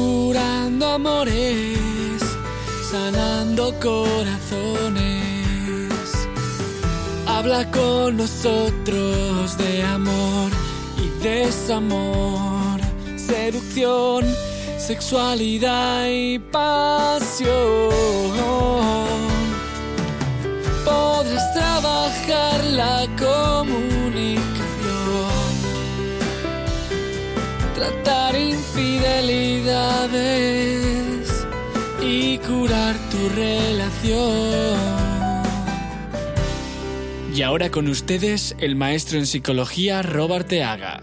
curando amores, sanando corazones. Habla con nosotros de amor y desamor, seducción, sexualidad y pasión. Podrás trabajar la infidelidades y curar tu relación. Y ahora con ustedes el maestro en psicología Robert Teaga.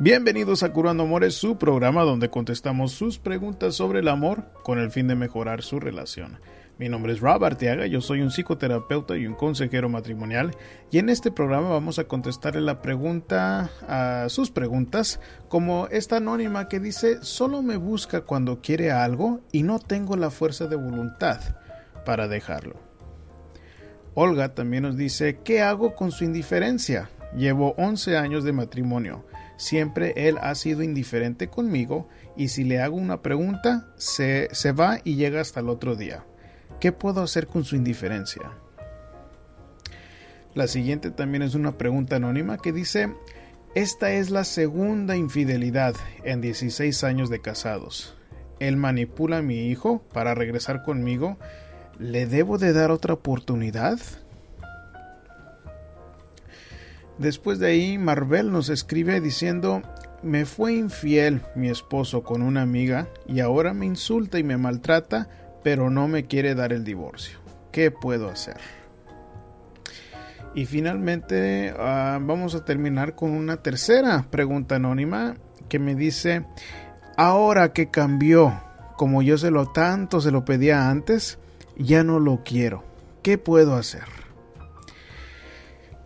Bienvenidos a Curando Amores, su programa donde contestamos sus preguntas sobre el amor con el fin de mejorar su relación. Mi nombre es Robert Teaga, yo soy un psicoterapeuta y un consejero matrimonial y en este programa vamos a contestarle la pregunta a sus preguntas como esta anónima que dice solo me busca cuando quiere algo y no tengo la fuerza de voluntad para dejarlo. Olga también nos dice, ¿qué hago con su indiferencia? Llevo 11 años de matrimonio. Siempre él ha sido indiferente conmigo y si le hago una pregunta, se, se va y llega hasta el otro día. ¿Qué puedo hacer con su indiferencia? La siguiente también es una pregunta anónima que dice, esta es la segunda infidelidad en 16 años de casados. Él manipula a mi hijo para regresar conmigo ¿Le debo de dar otra oportunidad? Después de ahí, Marvel nos escribe diciendo, me fue infiel mi esposo con una amiga y ahora me insulta y me maltrata, pero no me quiere dar el divorcio. ¿Qué puedo hacer? Y finalmente ah, vamos a terminar con una tercera pregunta anónima que me dice, ahora que cambió, como yo se lo tanto se lo pedía antes, ya no lo quiero. ¿Qué puedo hacer?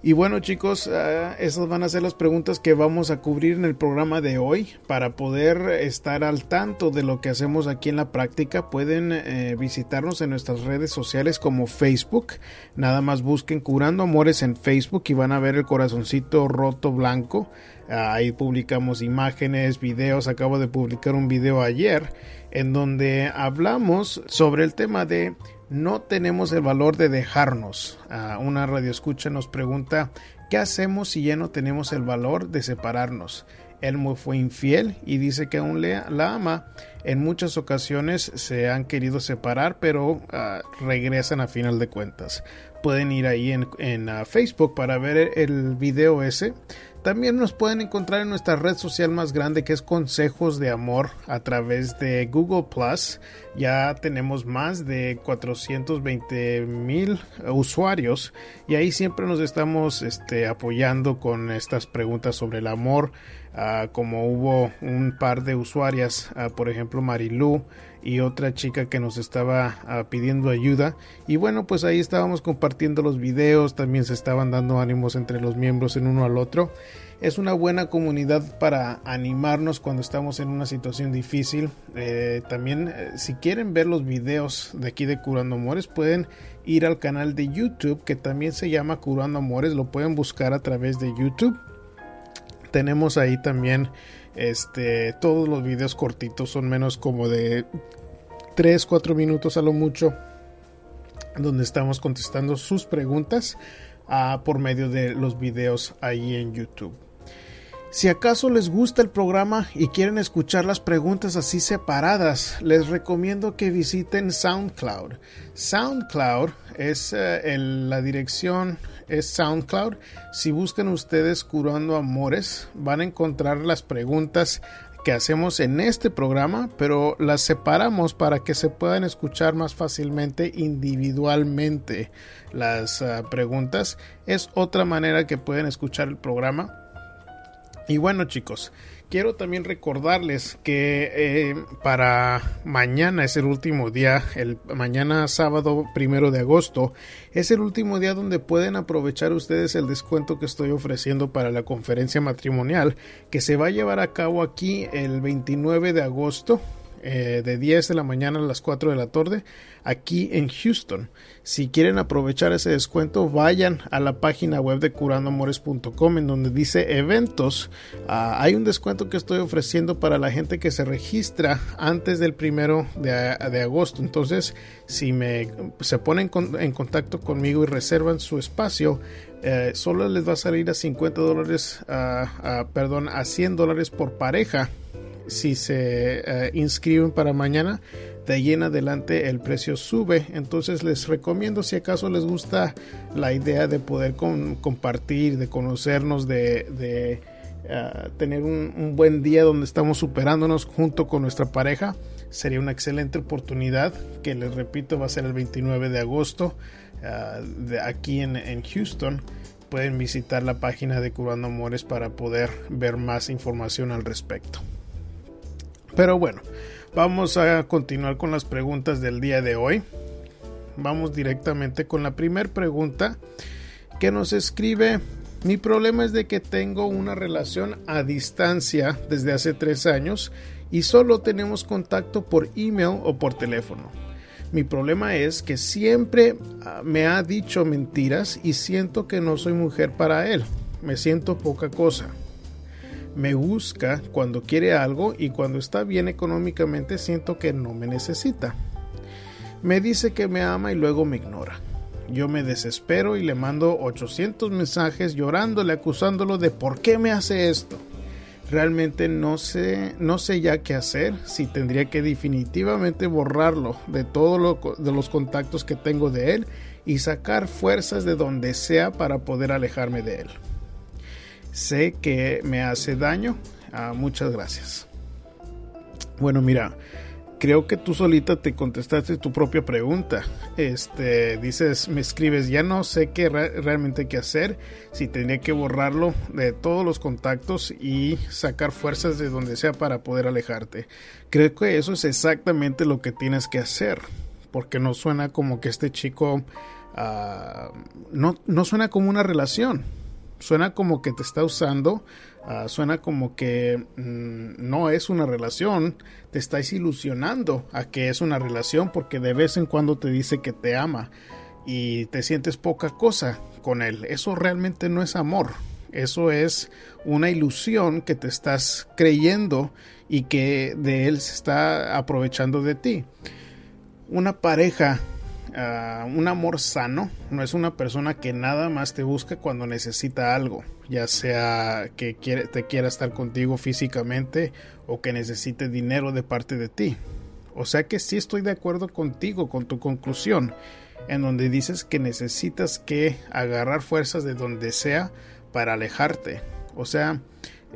Y bueno chicos, uh, esas van a ser las preguntas que vamos a cubrir en el programa de hoy. Para poder estar al tanto de lo que hacemos aquí en la práctica, pueden eh, visitarnos en nuestras redes sociales como Facebook. Nada más busquen Curando Amores en Facebook y van a ver el corazoncito roto blanco. ahí publicamos imágenes, videos. Acabo de publicar un video ayer en donde hablamos sobre el tema de no tenemos el valor de dejarnos. Uh, una radioescucha nos pregunta, ¿qué hacemos si ya no tenemos el valor de separarnos? Él fue infiel y dice que aún le, la ama. En muchas ocasiones se han querido separar, pero uh, regresan a final de cuentas. Pueden ir ahí en, en uh, Facebook para ver el video ese también nos pueden encontrar en nuestra red social más grande que es Consejos de Amor a través de Google Plus. Ya tenemos más de 420 mil usuarios y ahí siempre nos estamos este, apoyando con estas preguntas sobre el amor. Uh, como hubo un par de usuarias, uh, por ejemplo Marilu y otra chica que nos estaba uh, pidiendo ayuda. Y bueno pues ahí estábamos compartiendo los videos también se estaban dando ánimos entre los miembros en uno al otro. Es una buena comunidad para animarnos cuando estamos en una situación difícil. Eh, también eh, si quieren ver los videos de aquí de Curando Amores pueden ir al canal de YouTube que también se llama Curando Amores. Lo pueden buscar a través de YouTube. Tenemos ahí también este todos los videos cortitos son menos como de 3 4 minutos a lo mucho donde estamos contestando sus preguntas uh, por medio de los videos ahí en YouTube si acaso les gusta el programa y quieren escuchar las preguntas así separadas, les recomiendo que visiten SoundCloud. SoundCloud es eh, la dirección es SoundCloud. Si buscan ustedes Curando Amores, van a encontrar las preguntas que hacemos en este programa, pero las separamos para que se puedan escuchar más fácilmente individualmente las uh, preguntas. Es otra manera que pueden escuchar el programa y bueno chicos, quiero también recordarles que eh, para mañana es el último día, el mañana sábado primero de agosto, es el último día donde pueden aprovechar ustedes el descuento que estoy ofreciendo para la conferencia matrimonial que se va a llevar a cabo aquí el 29 de agosto eh, de 10 de la mañana a las 4 de la tarde aquí en Houston. Si quieren aprovechar ese descuento, vayan a la página web de curandoamores.com en donde dice eventos. Ah, hay un descuento que estoy ofreciendo para la gente que se registra antes del primero de, agosto. Entonces, si me se ponen en contacto conmigo y reservan su espacio, eh, solo les va a salir a 50 dólares, perdón, a 100 dólares por pareja si se eh, inscriben para mañana de ahí en adelante el precio sube. Entonces les recomiendo si acaso les gusta la idea de poder compartir, de conocernos, de, ah, tener un, buen día donde estamos superándonos junto con nuestra pareja. Sería una excelente oportunidad que les repito va a ser el 29 de agosto ah, de aquí en, en Houston pueden visitar la página de Curando Amores para poder ver más información al respecto. Pero bueno, Vamos a continuar con las preguntas del día de hoy. Vamos directamente con la primera pregunta que nos escribe. Mi problema es de que tengo una relación a distancia desde hace tres años y solo tenemos contacto por email o por teléfono. Mi problema es que siempre ah, me ha dicho mentiras y siento que no soy mujer para él. Me siento poca cosa me busca cuando quiere algo y cuando está bien económicamente siento que no me necesita. Me dice que me ama y luego me ignora. Yo me desespero y le mando 800 mensajes llorándole, acusándolo de por qué me hace esto. Realmente no sé, no sé ya qué hacer, si tendría que definitivamente borrarlo de todos de los contactos que tengo de él y sacar fuerzas de donde sea para poder alejarme de él. Sé que me hace daño. Ah, muchas gracias. Bueno, mira, creo que tú solita te contestaste tu propia pregunta. Este, dices, me escribes, ya no sé qué realmente qué hacer, si tendría que borrarlo de todos los contactos y sacar fuerzas de donde sea para poder alejarte. Creo que eso es exactamente lo que tienes que hacer, porque no suena como que este chico, ah, no, no suena como una relación suena como que te está usando, ah, suena como que mm, no es una relación, te estáis ilusionando a que es una relación porque de vez en cuando te dice que te ama y te sientes poca cosa con él. Eso realmente no es amor, eso es una ilusión que te estás creyendo y que de él se está aprovechando de ti. Una pareja Un amor sano no es una persona que nada más te busca cuando necesita algo, ya sea que te quiera estar contigo físicamente o que necesite dinero de parte de ti. O sea que sí estoy de acuerdo contigo con tu conclusión, en donde dices que necesitas que agarrar fuerzas de donde sea para alejarte. O sea,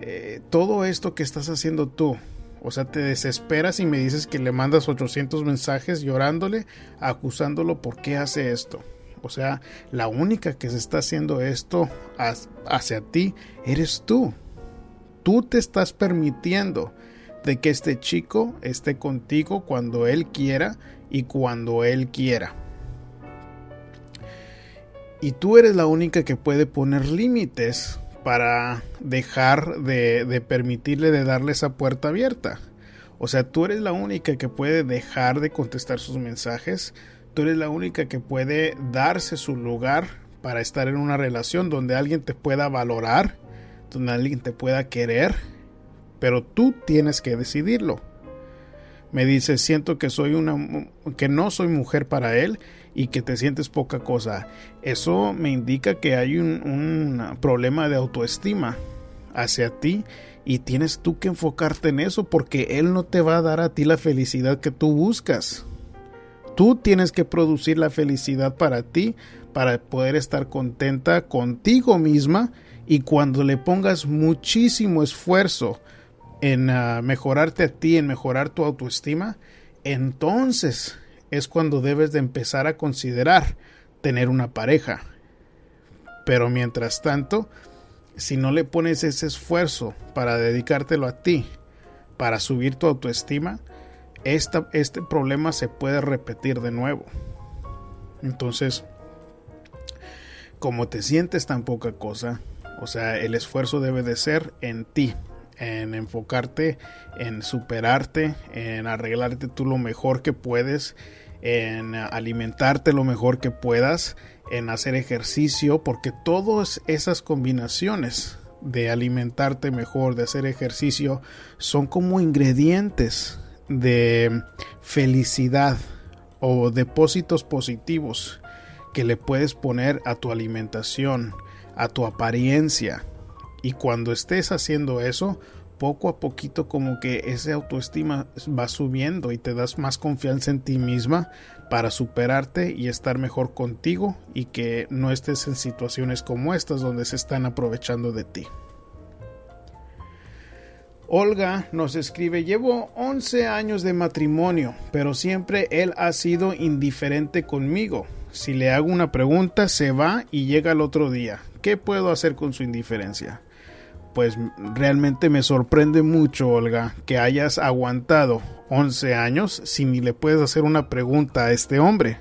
eh, todo esto que estás haciendo tú, o sea, te desesperas y me dices que le mandas 800 mensajes llorándole, acusándolo por qué hace esto. O sea, la única que se está haciendo esto hacia ti eres tú. Tú te estás permitiendo de que este chico esté contigo cuando él quiera y cuando él quiera. Y tú eres la única que puede poner límites para dejar de, permitirle de darle esa puerta abierta. O sea, tú eres la única que puede dejar de contestar sus mensajes. Tú eres la única que puede darse su lugar para estar en una relación donde alguien te pueda valorar, donde alguien te pueda querer, pero tú tienes que decidirlo. Me dice, siento que soy una que no soy mujer para él y que te sientes poca cosa. Eso me indica que hay un, problema de autoestima hacia ti y tienes tú que enfocarte en eso porque Él no te va a dar a ti la felicidad que tú buscas. Tú tienes que producir la felicidad para ti, para poder estar contenta contigo misma y cuando le pongas muchísimo esfuerzo en ah, mejorarte a ti, en mejorar tu autoestima, entonces es cuando debes de empezar a considerar tener una pareja. Pero mientras tanto, si no le pones ese esfuerzo para dedicártelo a ti, para subir tu autoestima, este problema se puede repetir de nuevo. Entonces, como te sientes tan poca cosa, o sea, el esfuerzo debe de ser en ti, en enfocarte en superarte, en arreglarte tú lo mejor que puedes, en alimentarte lo mejor que puedas, en hacer ejercicio, porque todas esas combinaciones de alimentarte mejor, de hacer ejercicio, son como ingredientes de felicidad o depósitos positivos que le puedes poner a tu alimentación, a tu apariencia. Y cuando estés haciendo eso, poco a poquito como que esa autoestima va subiendo y te das más confianza en ti misma para superarte y estar mejor contigo y que no estés en situaciones como estas donde se están aprovechando de ti. Olga nos escribe, llevo 11 años de matrimonio, pero siempre él ha sido indiferente conmigo. Si le hago una pregunta, se va y llega al otro día. ¿Qué puedo hacer con su indiferencia? Pues realmente me sorprende mucho, Olga, que hayas aguantado 11 años si ni le puedes hacer una pregunta a este hombre.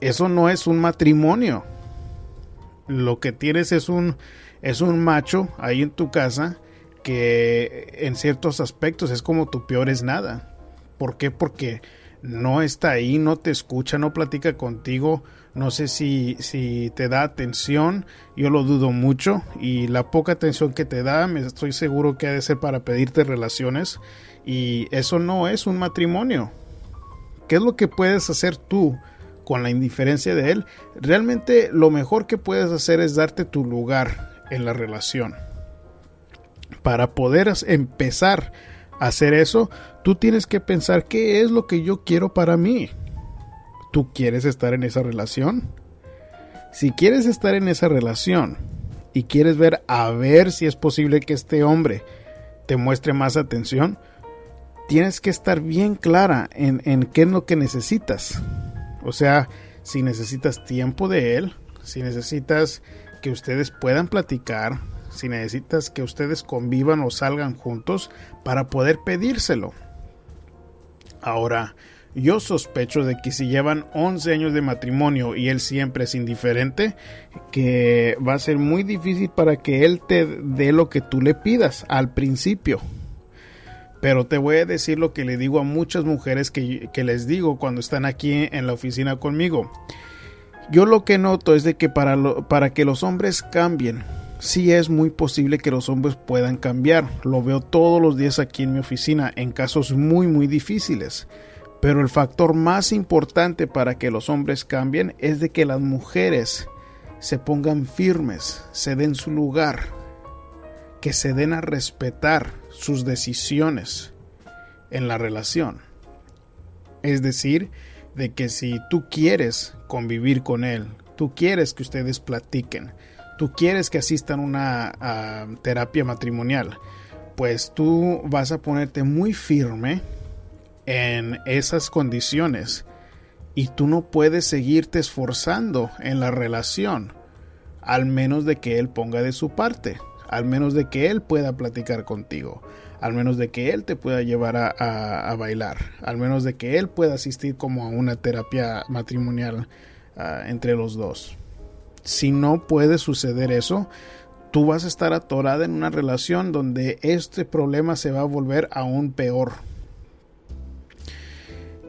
Eso no es un matrimonio. Lo que tienes es un es un macho ahí en tu casa que en ciertos aspectos es como tu peor es nada. ¿Por qué? Porque no está ahí, no te escucha, no platica contigo, no sé si, si te da atención, yo lo dudo mucho y la poca atención que te da me estoy seguro que ha de ser para pedirte relaciones y eso no es un matrimonio. ¿Qué es lo que puedes hacer tú con la indiferencia de él? Realmente lo mejor que puedes hacer es darte tu lugar en la relación para poder empezar hacer eso, tú tienes que pensar qué es lo que yo quiero para mí. ¿Tú quieres estar en esa relación? Si quieres estar en esa relación y quieres ver a ver si es posible que este hombre te muestre más atención, tienes que estar bien clara en, en qué es lo que necesitas. O sea, si necesitas tiempo de él, si necesitas que ustedes puedan platicar, si necesitas que ustedes convivan o salgan juntos para poder pedírselo. Ahora, yo sospecho de que si llevan 11 años de matrimonio y él siempre es indiferente, que va a ser muy difícil para que él te dé lo que tú le pidas al principio. Pero te voy a decir lo que le digo a muchas mujeres que, les digo cuando están aquí en la oficina conmigo. Yo lo que noto es de que para, para que los hombres cambien, sí es muy posible que los hombres puedan cambiar. Lo veo todos los días aquí en mi oficina en casos muy muy difíciles. Pero el factor más importante para que los hombres cambien es de que las mujeres se pongan firmes, se den su lugar, que se den a respetar sus decisiones en la relación. Es decir, de que si tú quieres convivir con él, tú quieres que ustedes platiquen, tú quieres que asistan a una terapia matrimonial, pues tú vas a ponerte muy firme en esas condiciones y tú no puedes seguirte esforzando en la relación al menos de que él ponga de su parte, al menos de que él pueda platicar contigo, al menos de que él te pueda llevar a, bailar, al menos de que él pueda asistir como a una terapia matrimonial ah, entre los dos si no puede suceder eso, tú vas a estar atorada en una relación donde este problema se va a volver aún peor.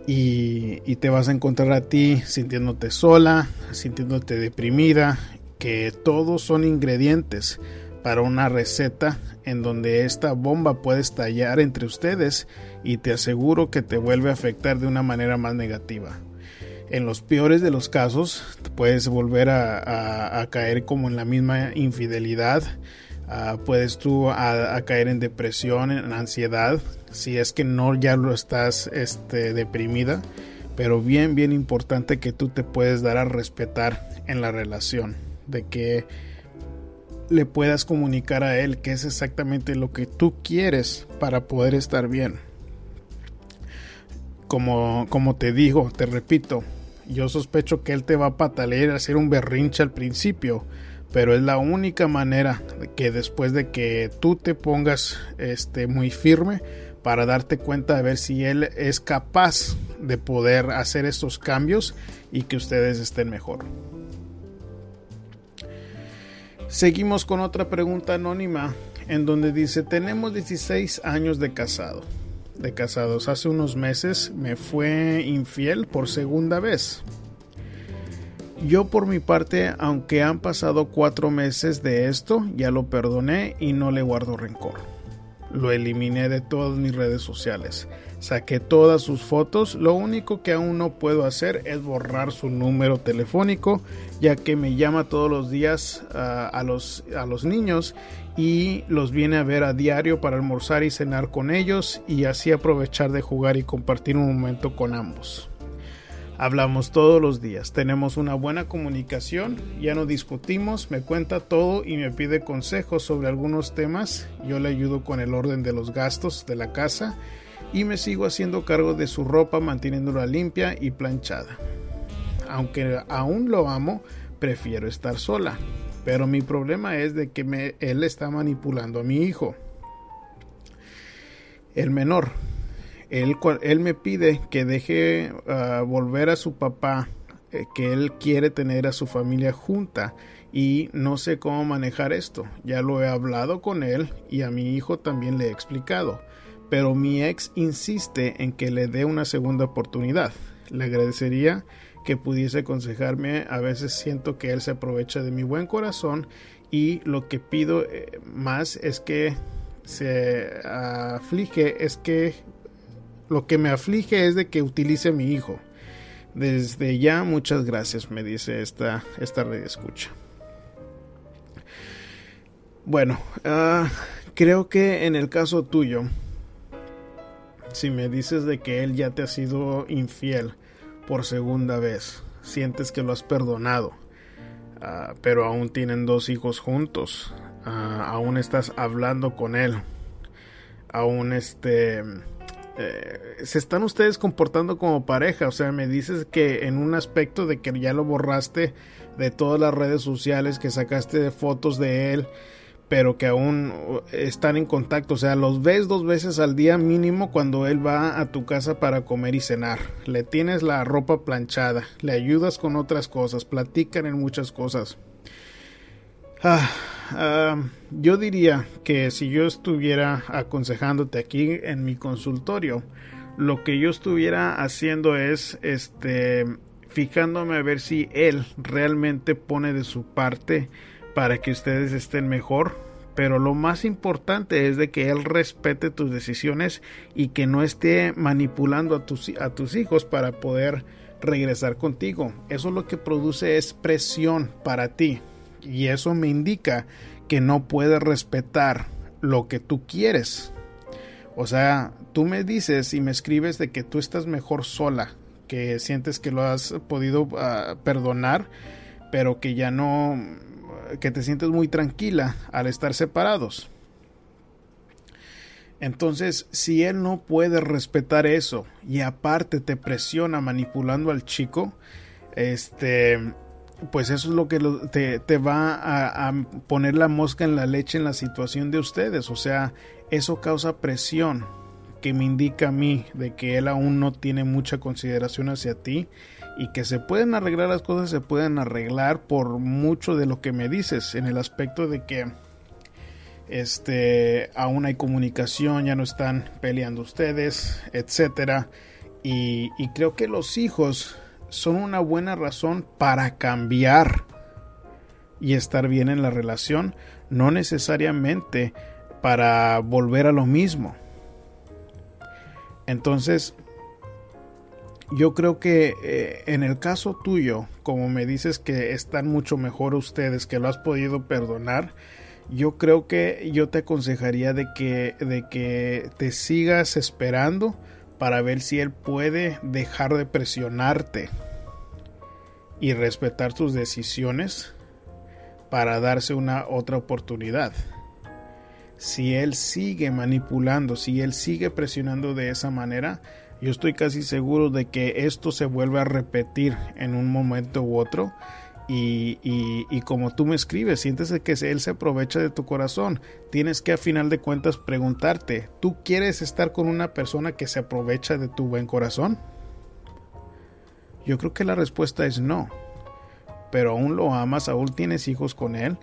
Y, y, te vas a encontrar a ti sintiéndote sola, sintiéndote deprimida, que todos son ingredientes para una receta en donde esta bomba puede estallar entre ustedes y te aseguro que te vuelve a afectar de una manera más negativa en los peores de los casos puedes volver a, caer como en la misma infidelidad. Ah, puedes tú a, caer en depresión, en ansiedad, si es que no ya lo estás este, deprimida. Pero bien, bien importante que tú te puedes dar a respetar en la relación. De que le puedas comunicar a él que es exactamente lo que tú quieres para poder estar bien. Como, como te digo, te repito, yo sospecho que él te va a patalear y hacer un berrinche al principio, pero es la única manera que después de que tú te pongas este, muy firme para darte cuenta de ver si él es capaz de poder hacer estos cambios y que ustedes estén mejor. Seguimos con otra pregunta anónima. en donde dice, tenemos 16 años de casado. De casados. Hace unos meses me fue infiel por segunda vez. Yo por mi parte, aunque han pasado cuatro meses de esto, ya lo perdoné y no le guardo rencor. Lo eliminé de todas mis redes sociales. Saqué todas sus fotos. Lo único que aún no puedo hacer es borrar su número telefónico, ya que me llama todos los días uh, a, los, a los niños y los viene a ver a diario para almorzar y cenar con ellos y así aprovechar de jugar y compartir un momento con ambos. Hablamos todos los días, tenemos una buena comunicación, ya no discutimos, me cuenta todo y me pide consejos sobre algunos temas, yo le ayudo con el orden de los gastos de la casa y me sigo haciendo cargo de su ropa manteniéndola limpia y planchada. Aunque aún lo amo, prefiero estar sola, pero mi problema es de que él está manipulando a mi hijo, el menor, él, me pide que deje uh, volver a su papá, eh, que él quiere tener a su familia junta y no sé cómo manejar esto. Ya lo he hablado con él y a mi hijo también le he explicado, pero mi ex insiste en que le dé una segunda oportunidad. Le agradecería que pudiese aconsejarme, a veces siento que él se aprovecha de mi buen corazón y lo que pido eh, más es que se aflige es que lo que me aflige es de que utilice a mi hijo. Desde ya, muchas gracias, me dice esta, esta red escucha. Bueno, uh, creo que en el caso tuyo, si me dices de que él ya te ha sido infiel por segunda vez, sientes que lo has perdonado, uh, pero aún tienen dos hijos juntos, uh, aún estás hablando con él, aún este eh, se están ustedes comportando como pareja. O sea, me dices que en un aspecto de que ya lo borraste de todas las redes sociales, que sacaste fotos de él, pero que aún están en contacto. O sea, los ves dos veces al día mínimo cuando él va a tu casa para comer y cenar. Le tienes la ropa planchada, le ayudas con otras cosas, platican en muchas cosas. Ah, ah, yo diría que si yo estuviera aconsejándote aquí en mi consultorio, lo que yo estuviera haciendo es este fijándome a ver si él realmente pone de su parte para que ustedes estén mejor. Pero lo más importante es de que él respete tus decisiones y que no esté manipulando a tus, a tus hijos para poder regresar contigo. Eso lo que produce es presión para ti y eso me indica que no puedes respetar lo que tú quieres. O sea, tú me dices y me escribes de que tú estás mejor sola, que sientes que lo has podido uh, perdonar, pero que ya no, que te sientes muy tranquila al estar separados. Entonces, si él no puede respetar eso y aparte te presiona manipulando al chico, este, pues eso es lo que te, va a, a, poner la mosca en la leche en la situación de ustedes. O sea, eso causa presión que me indica a mí de que él aún no tiene mucha consideración hacia ti y que se pueden arreglar las cosas, se pueden arreglar por mucho de lo que me dices en el aspecto de que este aún hay comunicación, ya no están peleando ustedes, etcétera. Y, y creo que los hijos son una buena razón para cambiar y estar bien en la relación, no necesariamente para volver a lo mismo. Entonces, yo creo que eh, en el caso tuyo, como me dices que están mucho mejor ustedes, que lo has podido perdonar, yo creo que yo te aconsejaría de que, de que te sigas esperando para ver si él puede dejar de presionarte y respetar tus decisiones para darse una otra oportunidad. Si él sigue manipulando, si él sigue presionando de esa manera, yo estoy casi seguro de que esto se vuelve a repetir en un momento u otro. Y, como tú me escribes, sientes que él se aprovecha de tu corazón. Tienes que a final de cuentas preguntarte, ¿tú quieres estar con una persona que se aprovecha de tu buen corazón? Yo creo que la respuesta es no. Pero aún lo amas, aún tienes hijos con él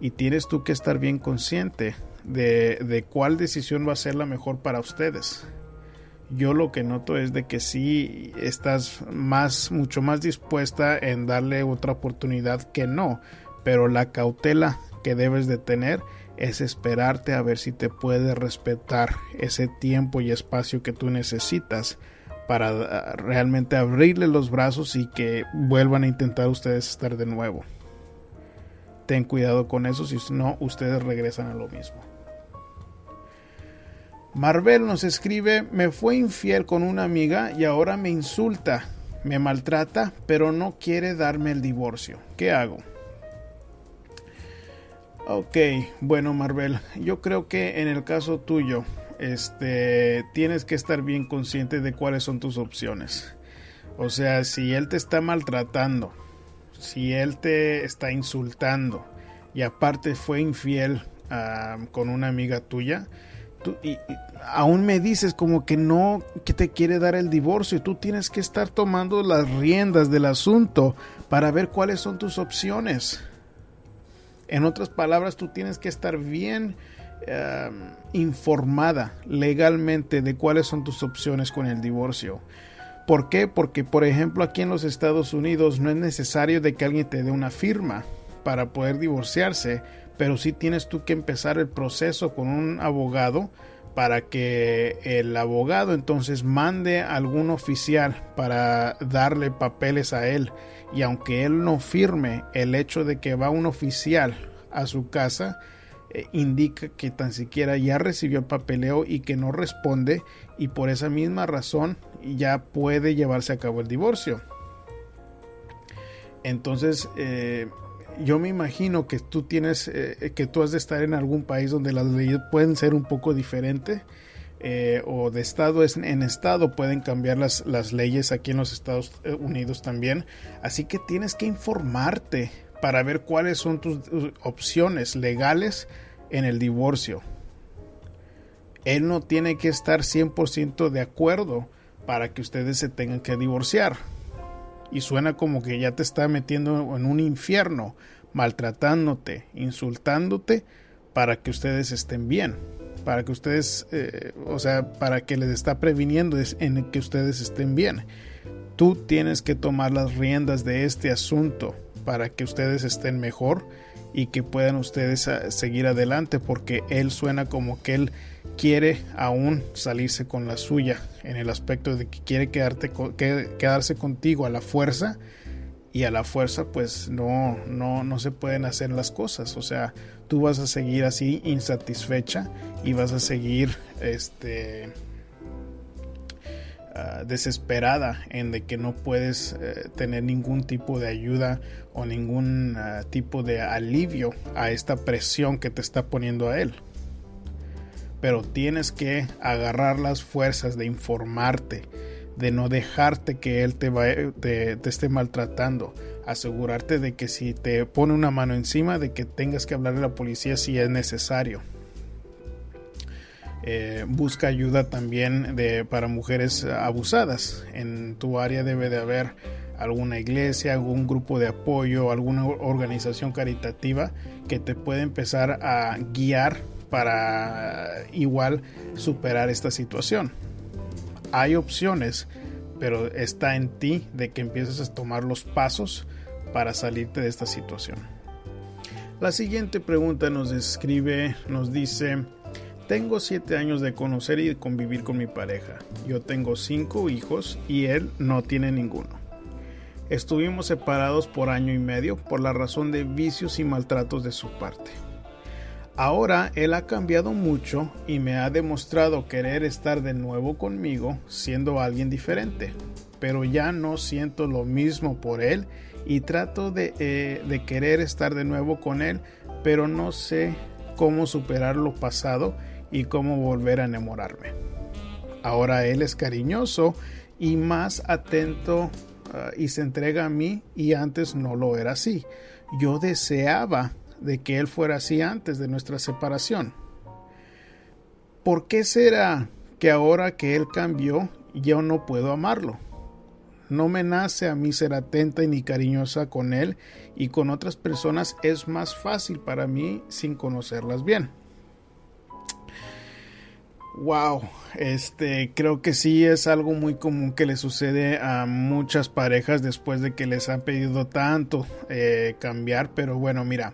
y tienes tú que estar bien consciente de, de cuál decisión va a ser la mejor para ustedes yo lo que noto es de que sí estás más mucho más dispuesta en darle otra oportunidad que no pero la cautela que debes de tener es esperarte a ver si te puede respetar ese tiempo y espacio que tú necesitas para ah, realmente abrirle los brazos y que vuelvan a intentar ustedes estar de nuevo. Ten cuidado con eso, si no, ustedes regresan a lo mismo. Marvel nos escribe, me fue infiel con una amiga y ahora me insulta, me maltrata, pero no quiere darme el divorcio. ¿Qué hago? Ok, bueno Marvel, yo creo que en el caso tuyo, este, tienes que estar bien consciente de cuáles son tus opciones. O sea, si él te está maltratando, si él te está insultando y aparte fue infiel ah, con una amiga tuya, y, aún me dices como que no, que te quiere dar el divorcio tú tienes que estar tomando las riendas del asunto para ver cuáles son tus opciones. En otras palabras, tú tienes que estar bien em, informada legalmente de cuáles son tus opciones con el divorcio. ¿Por qué? Porque, por ejemplo, aquí en los Estados Unidos no es necesario de que alguien te dé una firma para poder divorciarse, pero sí tienes tú que empezar el proceso con un abogado para que el abogado entonces mande a algún oficial para darle papeles a él. Y aunque él no firme el hecho de que va un oficial a su casa eh, indica que tan siquiera ya recibió el papeleo y que no responde y por esa misma razón ya puede llevarse a cabo el divorcio. Entonces eh, yo me imagino que tú tienes, eh, que tú has de estar en algún país donde las leyes pueden ser un poco diferentes. Eh, o de estado en estado pueden cambiar las, las leyes aquí en los Estados eh, Unidos también. Así que tienes que informarte para ver cuáles son tus opciones legales en el divorcio. Él no tiene que estar 100% de acuerdo para que ustedes se tengan que divorciar y suena como que ya te está metiendo en un infierno, maltratándote, insultándote para que ustedes estén bien, para que ustedes, eh, o sea, para que les está previniendo en que ustedes estén bien. Tú tienes que tomar las riendas de este asunto para que ustedes estén mejor y que puedan ustedes ah, seguir adelante porque él suena como que él quiere aún salirse con la suya en el aspecto de que quiere quedarte, quedarse contigo a la fuerza y a la fuerza pues no, no, no se pueden hacer las cosas. O sea, tú vas a seguir así insatisfecha y vas a seguir este ah, desesperada en de que no puedes eh, tener ningún tipo de ayuda o ningún ah, tipo de alivio a esta presión que te está poniendo a él pero tienes que agarrar las fuerzas de informarte, de no dejarte que él te, te, esté maltratando, asegurarte de que si te pone una mano encima, de que tengas que hablar a la policía si es necesario. Eh, busca ayuda también para mujeres abusadas. En tu área debe de haber alguna iglesia, algún grupo de apoyo, alguna organización caritativa que te pueda empezar a guiar para igual superar esta situación. Hay opciones, pero está en ti de que empieces a tomar los pasos para salirte de esta situación. La siguiente pregunta nos escribe, nos dice, tengo siete años de conocer y de convivir con mi pareja. Yo tengo cinco hijos y él no tiene ninguno. Estuvimos separados por año y medio por la razón de vicios y maltratos de su parte. Ahora él ha cambiado mucho y me ha demostrado querer estar de nuevo conmigo siendo alguien diferente, pero ya no siento lo mismo por él y trato de, eh, querer estar de nuevo con él, pero no sé cómo superar lo pasado y cómo volver a enamorarme. Ahora él es cariñoso y más atento ah, y se entrega a mí y antes no lo era así. Yo deseaba de que él fuera así antes de nuestra separación. ¿Por qué será que ahora que él cambió yo no puedo amarlo? No me nace a mí ser atenta y ni cariñosa con él y con otras personas es más fácil para mí sin conocerlas bien. Wow, este creo que sí es algo muy común que le sucede a muchas parejas después de que les han pedido tanto eh, cambiar, pero bueno, mira,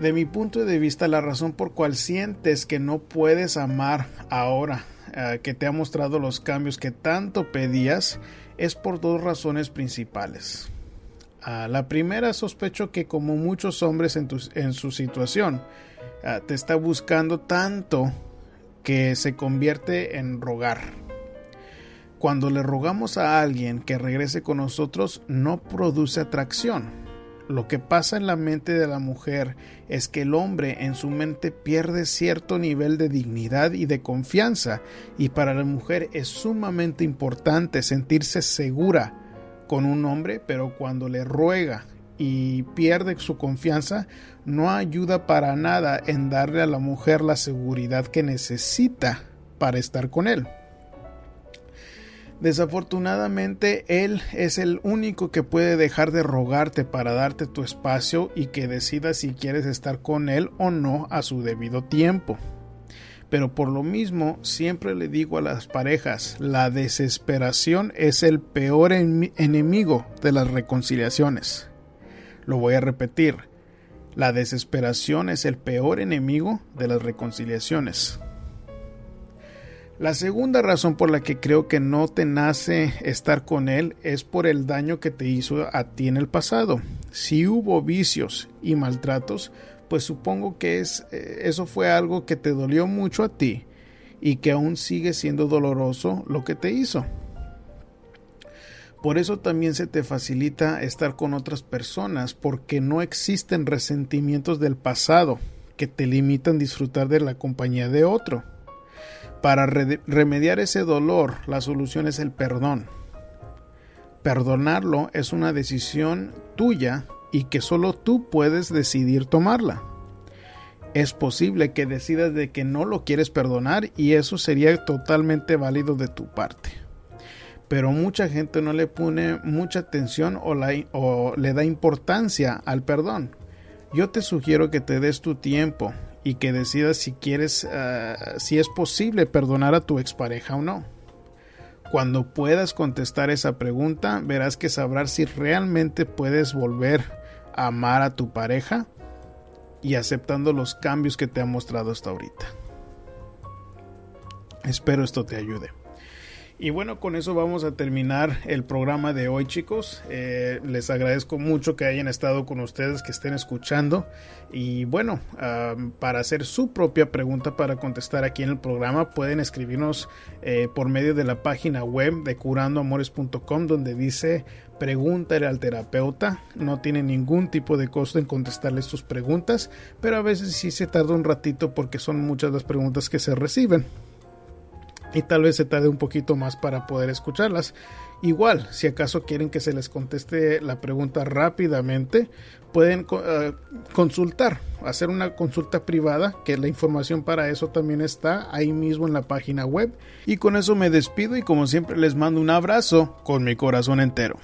de mi punto de vista la razón por cual sientes que no puedes amar ahora eh, que te ha mostrado los cambios que tanto pedías es por dos razones principales. Ah, la primera sospecho que como muchos hombres en, en su situación ah, te está buscando tanto que se convierte en rogar. Cuando le rogamos a alguien que regrese con nosotros no produce atracción. Lo que pasa en la mente de la mujer es que el hombre en su mente pierde cierto nivel de dignidad y de confianza y para la mujer es sumamente importante sentirse segura con un hombre, pero cuando le ruega y pierde su confianza, no ayuda para nada en darle a la mujer la seguridad que necesita para estar con él. Desafortunadamente, él es el único que puede dejar de rogarte para darte tu espacio y que decida si quieres estar con él o no a su debido tiempo. Pero por lo mismo, siempre le digo a las parejas, la desesperación es el peor enemigo de las reconciliaciones. Lo voy a repetir. La desesperación es el peor enemigo de las reconciliaciones. La segunda razón por la que creo que no te nace estar con él es por el daño que te hizo a ti en el pasado. Si hubo vicios y maltratos, pues supongo que es, eh, eso fue algo que te dolió mucho a ti y que aún sigue siendo doloroso lo que te hizo. Por eso también se te facilita estar con otras personas porque no existen resentimientos del pasado que te limitan disfrutar de la compañía de otro. Para remediar ese dolor, la solución es el perdón. Perdonarlo es una decisión tuya y que solo tú puedes decidir tomarla. Es posible que decidas de que no lo quieres perdonar y eso sería totalmente válido de tu parte pero mucha gente no le pone mucha atención o, le da importancia al perdón. Yo te sugiero que te des tu tiempo y que decidas si quieres, eh, si es posible perdonar a tu expareja o no. Cuando puedas contestar esa pregunta, verás que sabrás si realmente puedes volver a amar a tu pareja y aceptando los cambios que te ha mostrado hasta ahorita. Espero esto te ayude. Y bueno, con eso vamos a terminar el programa de hoy, chicos. Eh, les agradezco mucho que hayan estado con ustedes, que estén escuchando. Y bueno, para hacer su propia pregunta para contestar aquí en el programa, pueden escribirnos eh, por medio de la página web de curandoamores.com, donde dice pregúntale al terapeuta. No tiene ningún tipo de costo en contestarles sus preguntas, pero a veces sí se tarda un ratito porque son muchas las preguntas que se reciben y tal vez se tarde un poquito más para poder escucharlas. Igual, si acaso quieren que se les conteste la pregunta rápidamente, pueden eh, consultar, hacer una consulta privada, que la información para eso también está ahí mismo en la página web. Y con eso me despido y como siempre les mando un abrazo con mi corazón entero.